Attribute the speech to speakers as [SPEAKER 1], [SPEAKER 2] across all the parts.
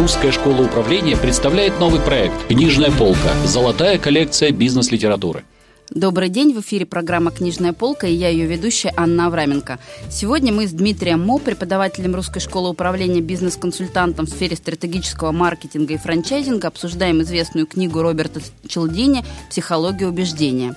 [SPEAKER 1] Русская школа управления представляет новый проект «Книжная полка. Золотая коллекция бизнес-литературы».
[SPEAKER 2] Добрый день, в эфире программа «Книжная полка» и я ее ведущая Анна Авраменко. Сегодня мы с Дмитрием Мо, преподавателем Русской школы управления бизнес-консультантом в сфере стратегического маркетинга и франчайзинга, обсуждаем известную книгу Роберта Челдини «Психология убеждения».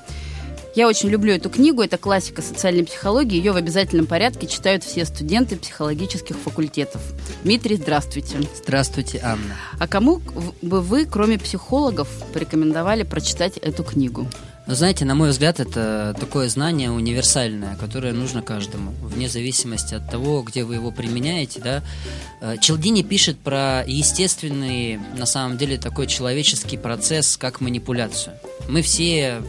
[SPEAKER 2] Я очень люблю эту книгу, это классика социальной психологии, ее в обязательном порядке читают все студенты психологических факультетов. Дмитрий, здравствуйте.
[SPEAKER 3] Здравствуйте, Анна.
[SPEAKER 2] А кому бы вы, кроме психологов, порекомендовали прочитать эту книгу?
[SPEAKER 3] Но знаете, на мой взгляд, это такое знание универсальное, которое нужно каждому, вне зависимости от того, где вы его применяете. Да? Э, Челдини пишет про естественный, на самом деле, такой человеческий процесс, как манипуляцию. Мы все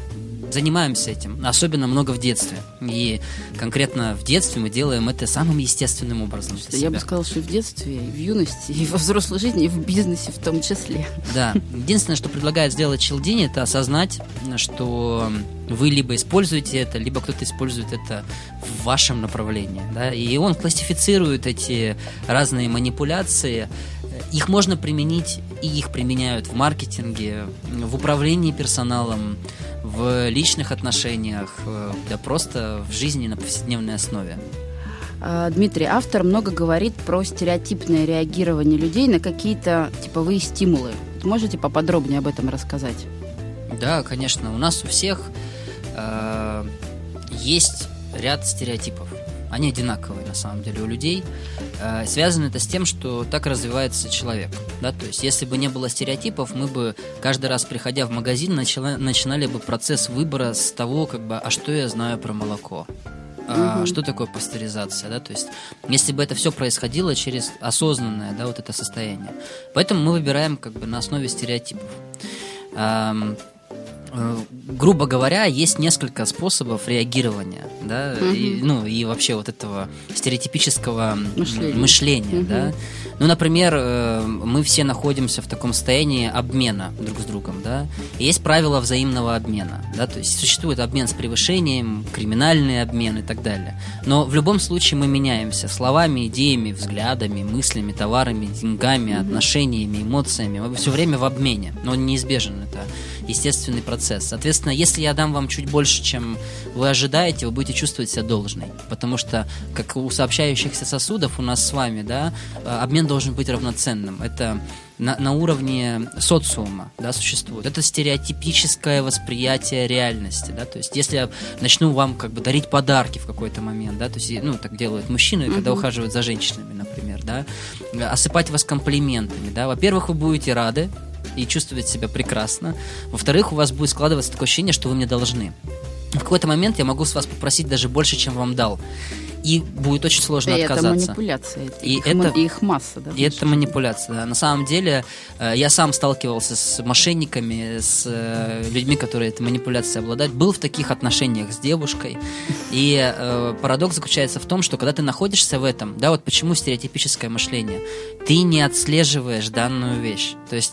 [SPEAKER 3] занимаемся этим, особенно много в детстве. И конкретно в детстве мы делаем это самым естественным образом.
[SPEAKER 2] Я бы сказала, что и в детстве, и в юности, и во взрослой жизни, и в бизнесе в том числе.
[SPEAKER 3] Да. Единственное, что предлагает сделать Челдини, это осознать, что вы либо используете это, либо кто-то использует это в вашем направлении. Да? И он классифицирует эти разные манипуляции. Их можно применить, и их применяют в маркетинге, в управлении персоналом, в личных отношениях, э, да просто в жизни на повседневной основе.
[SPEAKER 2] А, Дмитрий, автор много говорит про стереотипное реагирование людей на какие-то типовые стимулы. Можете поподробнее об этом рассказать?
[SPEAKER 3] Да, конечно. У нас у всех э, есть ряд стереотипов. Они одинаковые на самом деле у людей. Э, связано это с тем, что так развивается человек. Да? То есть, если бы не было стереотипов, мы бы каждый раз, приходя в магазин, начала, начинали бы процесс выбора с того, как бы, а что я знаю про молоко. А, угу. Что такое пастеризация, да? То есть, если бы это все происходило через осознанное, да, вот это состояние. Поэтому мы выбираем как бы на основе стереотипов. Э, грубо говоря, есть несколько способов реагирования, да, угу. и, ну и вообще вот этого стереотипического мышления, мышления угу. да. Ну, например, э, мы все находимся в таком состоянии обмена друг с другом, да. И есть правила взаимного обмена, да, то есть существует обмен с превышением, криминальный обмен и так далее. Но в любом случае мы меняемся словами, идеями, взглядами, мыслями, товарами, деньгами, угу. отношениями, эмоциями. Мы все время в обмене, но он неизбежен это естественный процесс. Соответственно, если я дам вам чуть больше, чем вы ожидаете, вы будете чувствовать себя должной. Потому что, как у сообщающихся сосудов у нас с вами, да, э, обмен должен быть равноценным. Это на, на уровне социума да, существует. Это стереотипическое восприятие реальности. Да? То есть, если я начну вам как бы дарить подарки в какой-то момент, да, то есть, ну, так делают мужчины, когда ухаживают за женщинами, например, да, осыпать вас комплиментами, да, во-первых, вы будете рады, и чувствовать себя прекрасно. Во-вторых, у вас будет складываться такое ощущение, что вы мне должны. В какой-то момент я могу с вас попросить даже больше, чем вам дал и будет очень сложно и отказаться.
[SPEAKER 2] Это манипуляция, это и их, это их масса, да?
[SPEAKER 3] И это манипуляция, да. На самом деле, э, я сам сталкивался с мошенниками, с э, людьми, которые этой манипуляцией обладают. Был в таких отношениях с девушкой. И э, парадокс заключается в том, что когда ты находишься в этом, да, вот почему стереотипическое мышление, ты не отслеживаешь данную вещь. То есть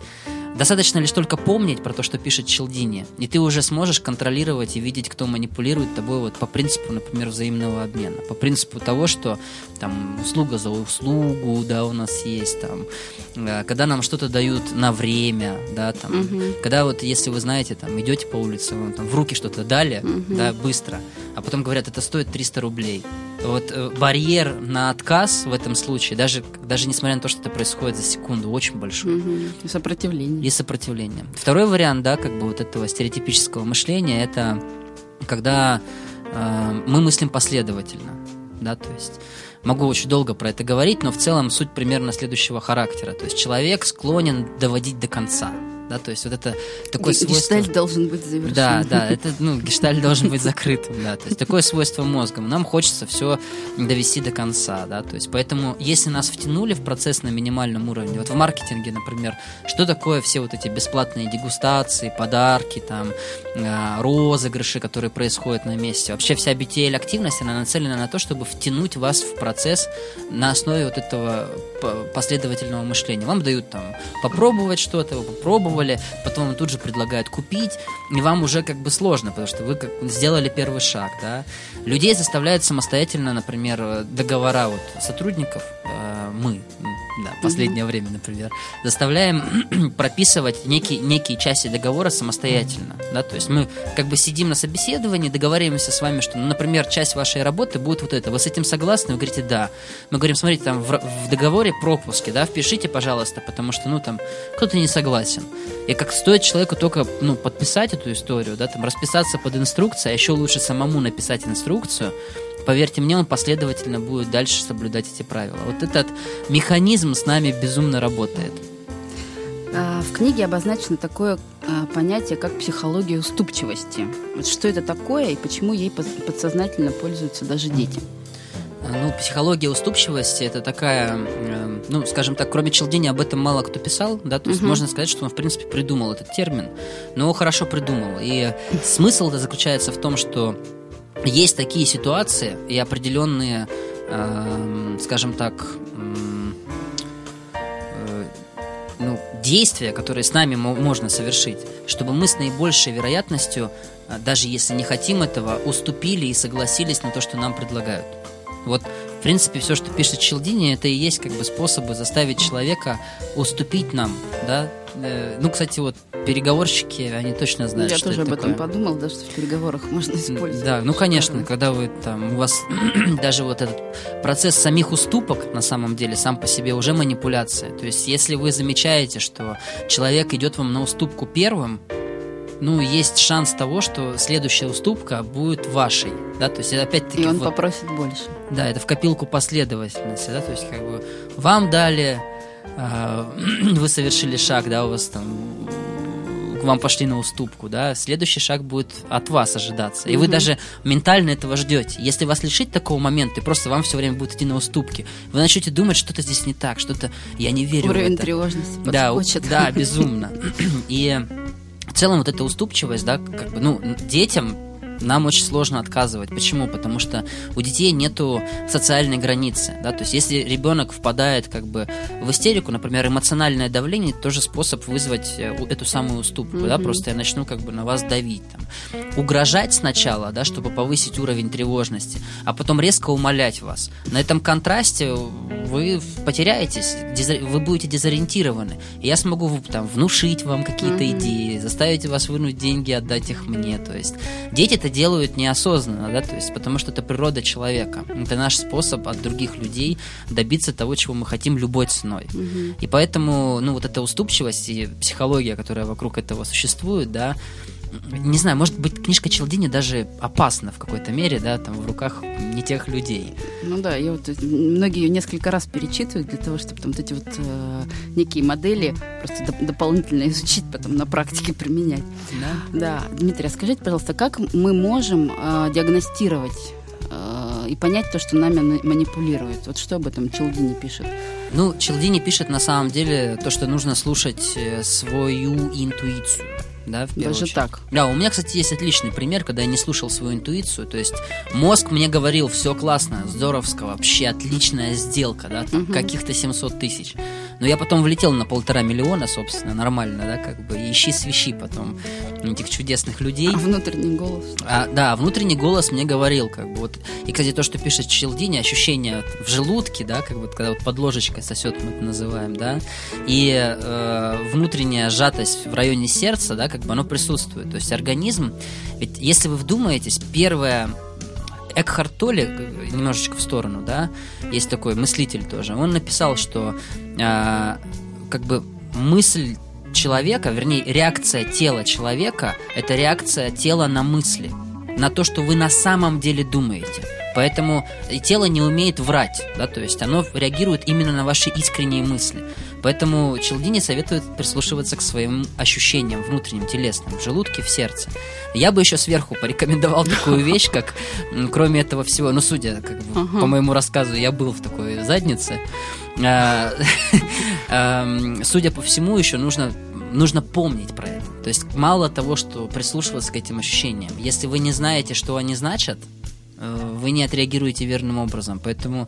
[SPEAKER 3] Достаточно лишь только помнить про то, что пишет Челдини, и ты уже сможешь контролировать и видеть, кто манипулирует тобой вот по принципу, например, взаимного обмена. По принципу того, что там услуга за услугу, да, у нас есть там, э, когда нам что-то дают на время, да, там, угу. когда вот, если вы знаете, там, идете по улице, вам там в руки что-то дали, угу. да, быстро, а потом говорят, это стоит 300 рублей. Вот э, барьер на отказ в этом случае, даже, даже несмотря на то, что это происходит за секунду, очень большой.
[SPEAKER 2] Угу. Сопротивление.
[SPEAKER 3] И сопротивление. Второй вариант, да, как бы вот этого стереотипического мышления, это когда э, мы мыслим последовательно, да, то есть могу очень долго про это говорить, но в целом суть примерно следующего характера. То есть человек склонен доводить до конца да, то есть вот это такое
[SPEAKER 2] свойство... Гештальт должен быть завершен.
[SPEAKER 3] Да, да, это, ну, гештальт должен быть закрытым, да, то есть такое свойство мозга. Нам хочется все довести до конца, да, то есть поэтому, если нас втянули в процесс на минимальном уровне, вот в маркетинге, например, что такое все вот эти бесплатные дегустации, подарки, там, э, розыгрыши, которые происходят на месте, вообще вся BTL-активность, она нацелена на то, чтобы втянуть вас в процесс на основе вот этого последовательного мышления. Вам дают там попробовать что-то, вы попробовали, потом тут же предлагают купить, и вам уже как бы сложно, потому что вы как сделали первый шаг, да. Людей заставляют самостоятельно, например, договора вот сотрудников, э, мы, да, последнее mm-hmm. время, например, заставляем прописывать некие, некие части договора самостоятельно. Да? То есть мы как бы сидим на собеседовании, договариваемся с вами, что, ну, например, часть вашей работы будет вот это. Вы с этим согласны? Вы говорите, да. Мы говорим, смотрите, там в, в договоре пропуски, да, впишите, пожалуйста, потому что, ну, там, кто-то не согласен. И как стоит человеку только, ну, подписать эту историю, да, там, расписаться под инструкцией, а еще лучше самому написать инструкцию, поверьте мне, он последовательно будет дальше соблюдать эти правила. Вот этот механизм с нами безумно работает.
[SPEAKER 2] А, в книге обозначено такое а, понятие, как психология уступчивости. Вот что это такое и почему ей подсознательно пользуются даже дети?
[SPEAKER 3] Ну, психология уступчивости это такая, э, ну, скажем так, кроме Челдини об этом мало кто писал, да, то есть угу. можно сказать, что он, в принципе, придумал этот термин, но хорошо придумал. И смысл это заключается в том, что есть такие ситуации и определенные, э, скажем так, э, действия, которые с нами можно совершить, чтобы мы с наибольшей вероятностью, э, даже если не хотим этого, уступили и согласились на то, что нам предлагают. Вот, в принципе, все, что пишет Челдини, это и есть как бы способы заставить человека уступить нам, да. Э, ну, кстати, вот переговорщики, они точно знают,
[SPEAKER 2] Я
[SPEAKER 3] что
[SPEAKER 2] тоже
[SPEAKER 3] это
[SPEAKER 2] об этом
[SPEAKER 3] такое.
[SPEAKER 2] подумал, да, что в переговорах можно использовать.
[SPEAKER 3] Да, ну, конечно, когда вы там, у вас даже вот этот процесс самих уступок, на самом деле, сам по себе уже манипуляция. То есть, если вы замечаете, что человек идет вам на уступку первым, ну, есть шанс того, что следующая уступка будет вашей, да, то есть опять-таки...
[SPEAKER 2] И он
[SPEAKER 3] вот,
[SPEAKER 2] попросит больше.
[SPEAKER 3] Да, это в копилку последовательности, да, то есть как бы вам дали, э, вы совершили шаг, да, у вас там к вам пошли на уступку, да, следующий шаг будет от вас ожидаться. И mm-hmm. вы даже ментально этого ждете. Если вас лишить такого момента, и просто вам все время будет идти на уступки, вы начнете думать, что-то здесь не так, что-то я не верю
[SPEAKER 2] Уровень
[SPEAKER 3] в это.
[SPEAKER 2] тревожности
[SPEAKER 3] да, да, безумно. И в целом вот эта уступчивость, да, как бы, ну, детям нам очень сложно отказывать. Почему? Потому что у детей нету социальной границы. Да? То есть, если ребенок впадает как бы в истерику, например, эмоциональное давление, тоже способ вызвать э, эту самую уступку. Mm-hmm. Да? Просто я начну как бы на вас давить. Там. Угрожать сначала, да, чтобы повысить уровень тревожности, а потом резко умолять вас. На этом контрасте вы потеряетесь, вы будете дезориентированы. Я смогу там, внушить вам какие-то mm-hmm. идеи, заставить вас вынуть деньги, отдать их мне. То есть дети это делают неосознанно, да, то есть потому что это природа человека. Это наш способ от других людей добиться того, чего мы хотим любой ценой. Угу. И поэтому, ну, вот эта уступчивость и психология, которая вокруг этого существует, да, не знаю, может быть, книжка Челдини даже опасна в какой-то мере, да, там в руках не тех людей.
[SPEAKER 2] Ну да, я вот многие ее несколько раз перечитывают для того, чтобы там вот эти вот э, некие модели просто доп- дополнительно изучить, потом на практике применять. Да. Да, Дмитрий, а скажите, пожалуйста, как мы можем э, диагностировать э, и понять то, что нами манипулирует. Вот что об этом Челдини пишет?
[SPEAKER 3] Ну, Челдини пишет на самом деле то, что нужно слушать э, свою интуицию да, в
[SPEAKER 2] Даже
[SPEAKER 3] очередь.
[SPEAKER 2] так.
[SPEAKER 3] Да, у меня, кстати, есть отличный пример, когда я не слушал свою интуицию, то есть мозг мне говорил, все классно, здоровско, вообще отличная сделка, да, там, угу. каких-то 700 тысяч. Но я потом влетел на полтора миллиона, собственно, нормально, да, как бы, и ищи свищи потом этих чудесных людей.
[SPEAKER 2] А внутренний голос?
[SPEAKER 3] А, да, внутренний голос мне говорил, как бы, вот, и, кстати, то, что пишет Челдини, ощущение в желудке, да, как бы, когда вот под ложечкой сосет, мы это называем, да, и э, внутренняя сжатость в районе сердца, да, как бы оно присутствует. То есть организм, ведь если вы вдумаетесь, первое Экхарт Толли, немножечко в сторону, да, есть такой мыслитель тоже, он написал, что э, как бы мысль человека, вернее, реакция тела человека – это реакция тела на мысли, на то, что вы на самом деле думаете. Поэтому тело не умеет врать, да, то есть оно реагирует именно на ваши искренние мысли. Поэтому Челдини советует прислушиваться к своим ощущениям внутренним, телесным, в желудке, в сердце. Я бы еще сверху порекомендовал такую вещь, как, кроме этого всего, ну, судя как бы, uh-huh. по моему рассказу, я был в такой заднице. А, судя по всему, еще нужно нужно помнить про это. То есть мало того, что прислушиваться к этим ощущениям. Если вы не знаете, что они значат, э, вы не отреагируете верным образом. Поэтому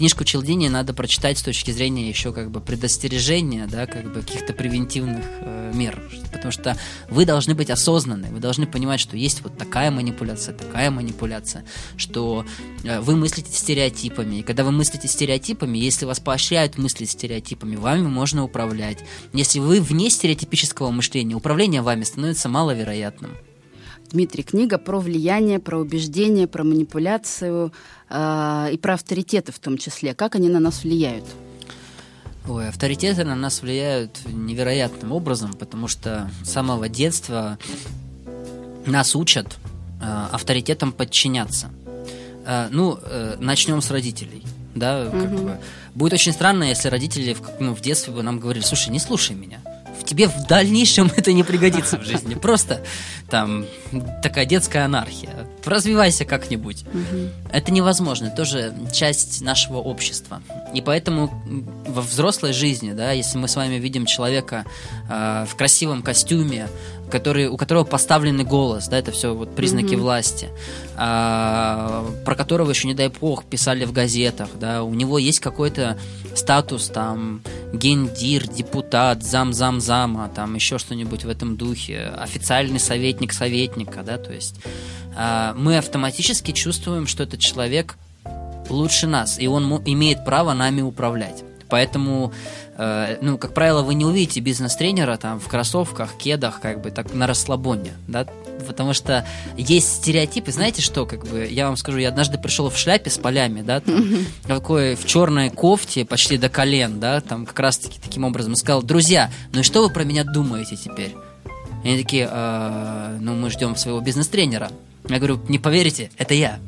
[SPEAKER 3] книжку Челдини надо прочитать с точки зрения еще как бы предостережения, да, как бы каких-то превентивных э, мер. Потому что вы должны быть осознанны, вы должны понимать, что есть вот такая манипуляция, такая манипуляция, что э, вы мыслите стереотипами. И когда вы мыслите стереотипами, если вас поощряют мыслить стереотипами, вами можно управлять. Если вы вне стереотипического мышления, управление вами становится маловероятным.
[SPEAKER 2] Дмитрий, книга про влияние, про убеждение, про манипуляцию э, и про авторитеты в том числе. Как они на нас влияют?
[SPEAKER 3] Ой, авторитеты на нас влияют невероятным образом, потому что с самого детства нас учат э, авторитетам подчиняться. Э, ну, э, начнем с родителей. Да, угу. как бы. Будет очень странно, если родители в, ну, в детстве бы нам говорили, слушай, не слушай меня тебе в дальнейшем это не пригодится в жизни. Просто там такая детская анархия. Развивайся как-нибудь. Угу. Это невозможно, тоже часть нашего общества. И поэтому во взрослой жизни, да, если мы с вами видим человека э, в красивом костюме, который, у которого поставленный голос, да, это все вот признаки mm власти, а, про которого еще, не дай бог, писали в газетах, да, у него есть какой-то статус, там, гендир, депутат, зам-зам-зама, там, еще что-нибудь в этом духе, официальный советник советника, да, то есть а, мы автоматически чувствуем, что этот человек лучше нас, и он имеет право нами управлять. Поэтому, э, ну, как правило, вы не увидите бизнес-тренера там в кроссовках, кедах, как бы так на расслабоне, да, потому что есть стереотипы, знаете что, как бы, я вам скажу, я однажды пришел в шляпе с полями, да, там, такой в черной кофте почти до колен, да, там как раз-таки таким образом, и сказал, друзья, ну и что вы про меня думаете теперь? И они такие, э, ну мы ждем своего бизнес-тренера. Я говорю, не поверите, это я.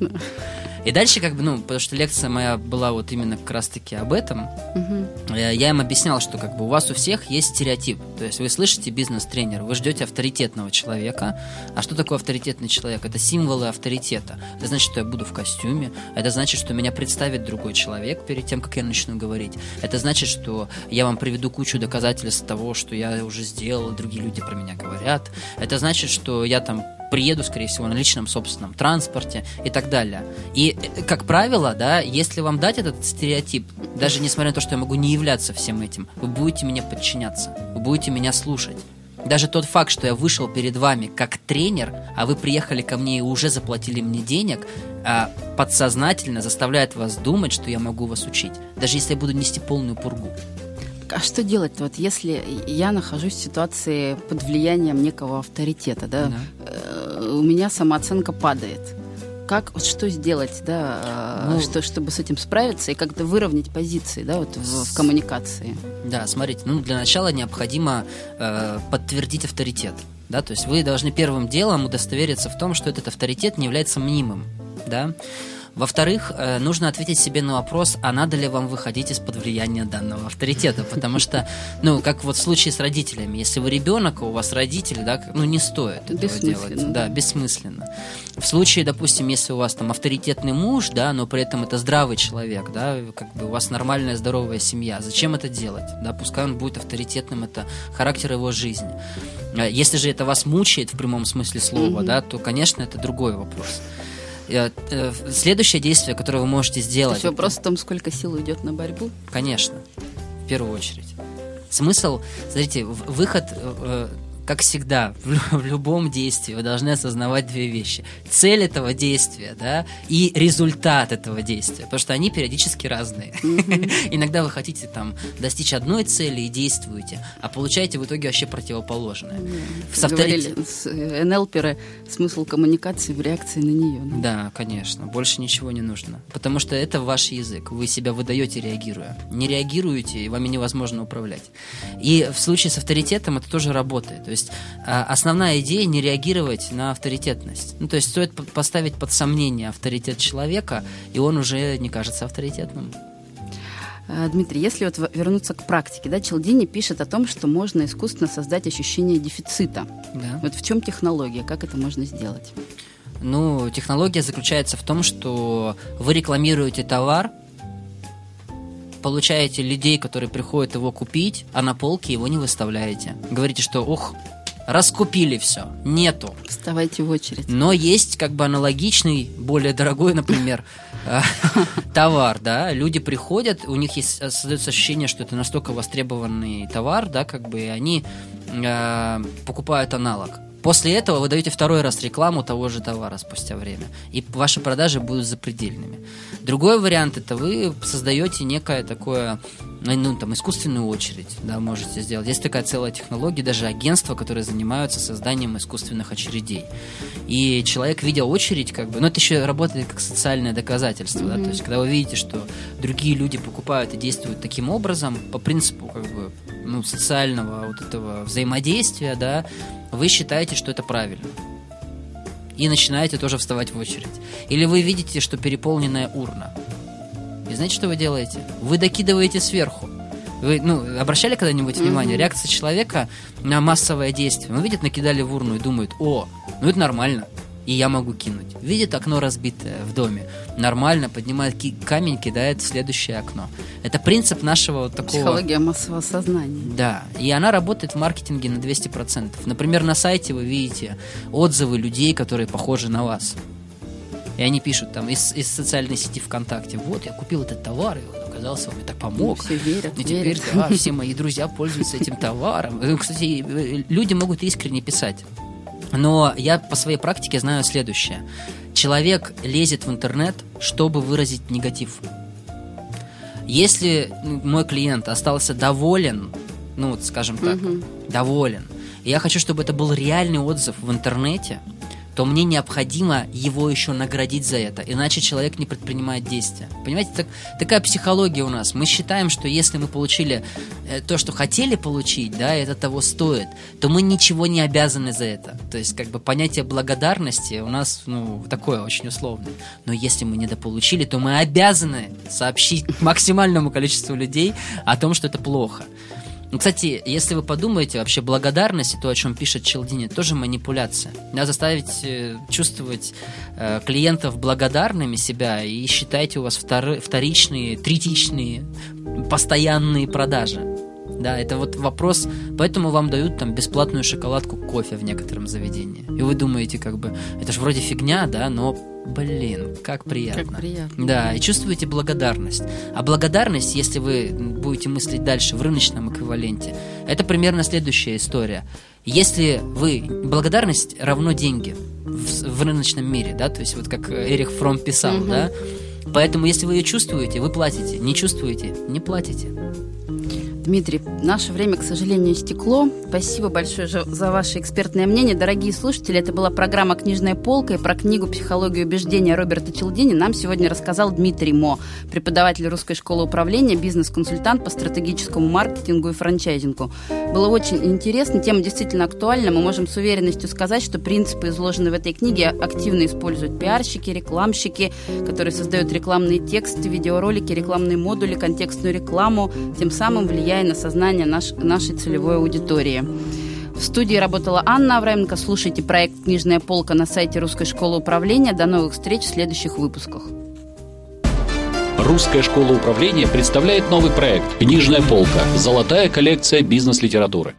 [SPEAKER 3] И дальше, как бы, ну, потому что лекция моя была вот именно как раз-таки об этом, угу. я им объяснял, что как бы у вас у всех есть стереотип. То есть вы слышите бизнес-тренер, вы ждете авторитетного человека. А что такое авторитетный человек? Это символы авторитета. Это значит, что я буду в костюме. Это значит, что меня представит другой человек перед тем, как я начну говорить. Это значит, что я вам приведу кучу доказательств того, что я уже сделал, другие люди про меня говорят. Это значит, что я там приеду, скорее всего, на личном собственном транспорте и так далее. И, э, как правило, да, если вам дать этот стереотип, даже несмотря на то, что я могу не являться всем этим, вы будете меня подчиняться, вы будете меня слушать. Даже тот факт, что я вышел перед вами как тренер, а вы приехали ко мне и уже заплатили мне денег, а, подсознательно заставляет вас думать, что я могу вас учить, даже если я буду нести полную пургу
[SPEAKER 2] а что делать вот, если я нахожусь в ситуации под влиянием некого авторитета, да, да. Э, у меня самооценка падает. Как, вот что сделать, да, ну, что, чтобы с этим справиться и как-то выровнять позиции, да, вот в, в коммуникации?
[SPEAKER 3] Да, смотрите, ну для начала необходимо э, подтвердить авторитет, да, то есть вы должны первым делом удостовериться в том, что этот авторитет не является мнимым, да. Во-вторых, э, нужно ответить себе на вопрос, а надо ли вам выходить из-под влияния данного авторитета, потому что, ну, как вот в случае с родителями, если вы ребенок, а у вас родители, да, ну, не стоит этого делать. Да, бессмысленно. В случае, допустим, если у вас там авторитетный муж, да, но при этом это здравый человек, да, как бы у вас нормальная здоровая семья, зачем это делать? Да, пускай он будет авторитетным, это характер его жизни. Э, если же это вас мучает в прямом смысле слова, mm-hmm. да, то, конечно, это другой вопрос. Э, э, следующее действие, которое вы можете сделать...
[SPEAKER 2] Есть вопрос в том, сколько сил уйдет на борьбу?
[SPEAKER 3] Конечно, в первую очередь. Смысл, смотрите, выход э, как всегда, в, в любом действии вы должны осознавать две вещи. Цель этого действия, да, и результат этого действия, потому что они периодически разные. Иногда вы хотите там достичь одной цели и действуете, а получаете в итоге вообще противоположное.
[SPEAKER 2] С Говорили, э, НЛперы смысл коммуникации в реакции на нее.
[SPEAKER 3] Да, конечно, больше ничего не нужно, потому что это ваш язык, вы себя выдаете, реагируя. Не реагируете, и вами невозможно управлять. И в случае с авторитетом это тоже работает. То есть а, основная идея не реагировать на авторитетность. Ну, то есть стоит поставить под сомнение авторитет человека, и он уже не кажется авторитетным.
[SPEAKER 2] А, Дмитрий, если вот вернуться к практике, да, Челдини пишет о том, что можно искусственно создать ощущение дефицита. Да. Вот в чем технология, как это можно сделать?
[SPEAKER 3] Ну, технология заключается в том, что вы рекламируете товар, получаете людей, которые приходят его купить, а на полке его не выставляете. Говорите, что ох, раскупили все, нету.
[SPEAKER 2] Вставайте в очередь.
[SPEAKER 3] Но есть как бы аналогичный, более дорогой, например, э, товар, да, люди приходят, у них есть, создается ощущение, что это настолько востребованный товар, да, как бы, и они э, покупают аналог. После этого вы даете второй раз рекламу того же товара спустя время, и ваши продажи будут запредельными. Другой вариант это вы создаете некое такое, ну, там, искусственную очередь, да, можете сделать. Есть такая целая технология, даже агентства, которые занимаются созданием искусственных очередей. И человек, видя очередь, как бы, ну, это еще работает как социальное доказательство, mm-hmm. да, то есть, когда вы видите, что другие люди покупают и действуют таким образом, по принципу, как бы, ну, социального вот этого взаимодействия, да, вы считаете, что это правильно. И начинаете тоже вставать в очередь. Или вы видите, что переполненная урна. И знаете, что вы делаете? Вы докидываете сверху. Вы, ну, обращали когда-нибудь внимание? Mm-hmm. Реакция человека на массовое действие. Он видит, накидали в урну и думает, о, ну это нормально и я могу кинуть. Видит окно разбитое в доме, нормально, поднимает камень, кидает в следующее окно. Это принцип нашего вот такого...
[SPEAKER 2] Психология массового сознания.
[SPEAKER 3] Да, и она работает в маркетинге на 200%. Например, на сайте вы видите отзывы людей, которые похожи на вас. И они пишут там из, из социальной сети ВКонтакте, вот, я купил этот товар, и он оказался, он мне так помог.
[SPEAKER 2] Ну, все верят,
[SPEAKER 3] и теперь,
[SPEAKER 2] верят.
[SPEAKER 3] да, все мои друзья пользуются этим товаром. Кстати, люди могут искренне писать. Но я по своей практике знаю следующее. Человек лезет в интернет, чтобы выразить негатив. Если мой клиент остался доволен, ну, вот, скажем так, угу. доволен, я хочу, чтобы это был реальный отзыв в интернете, то мне необходимо его еще наградить за это, иначе человек не предпринимает действия. Понимаете, так, такая психология у нас. Мы считаем, что если мы получили э, то, что хотели получить, да, это того стоит, то мы ничего не обязаны за это. То есть, как бы понятие благодарности у нас, ну, такое очень условное. Но если мы недополучили, то мы обязаны сообщить максимальному количеству людей о том, что это плохо. Ну, кстати, если вы подумаете, вообще благодарность, то, о чем пишет Челдини, тоже манипуляция. Надо заставить э, чувствовать э, клиентов благодарными себя и считайте у вас втор, вторичные, третичные, постоянные продажи. Да, это вот вопрос, поэтому вам дают там бесплатную шоколадку кофе в некотором заведении. И вы думаете, как бы, это же вроде фигня, да, но Блин, как приятно.
[SPEAKER 2] Как приятно.
[SPEAKER 3] Да, и чувствуете благодарность. А благодарность, если вы будете мыслить дальше в рыночном эквиваленте, это примерно следующая история. Если вы... Благодарность равно деньги в, в рыночном мире, да, то есть вот как Эрих Фром писал, угу. да, Поэтому, если вы ее чувствуете, вы платите. Не чувствуете, не платите.
[SPEAKER 2] Дмитрий, наше время, к сожалению, стекло. Спасибо большое за ваше экспертное мнение. Дорогие слушатели, это была программа «Книжная полка» и про книгу «Психология убеждения» Роберта Челдини нам сегодня рассказал Дмитрий Мо, преподаватель Русской школы управления, бизнес-консультант по стратегическому маркетингу и франчайзингу. Было очень интересно, тема действительно актуальна. Мы можем с уверенностью сказать, что принципы, изложенные в этой книге, активно используют пиарщики, рекламщики, которые создают рекламные тексты, видеоролики, рекламные модули, контекстную рекламу, тем самым влияют влияя на сознание наш, нашей целевой аудитории. В студии работала Анна Авраменко. Слушайте проект «Книжная полка» на сайте Русской школы управления. До новых встреч в следующих выпусках.
[SPEAKER 1] Русская школа управления представляет новый проект «Книжная полка. Золотая коллекция бизнес-литературы».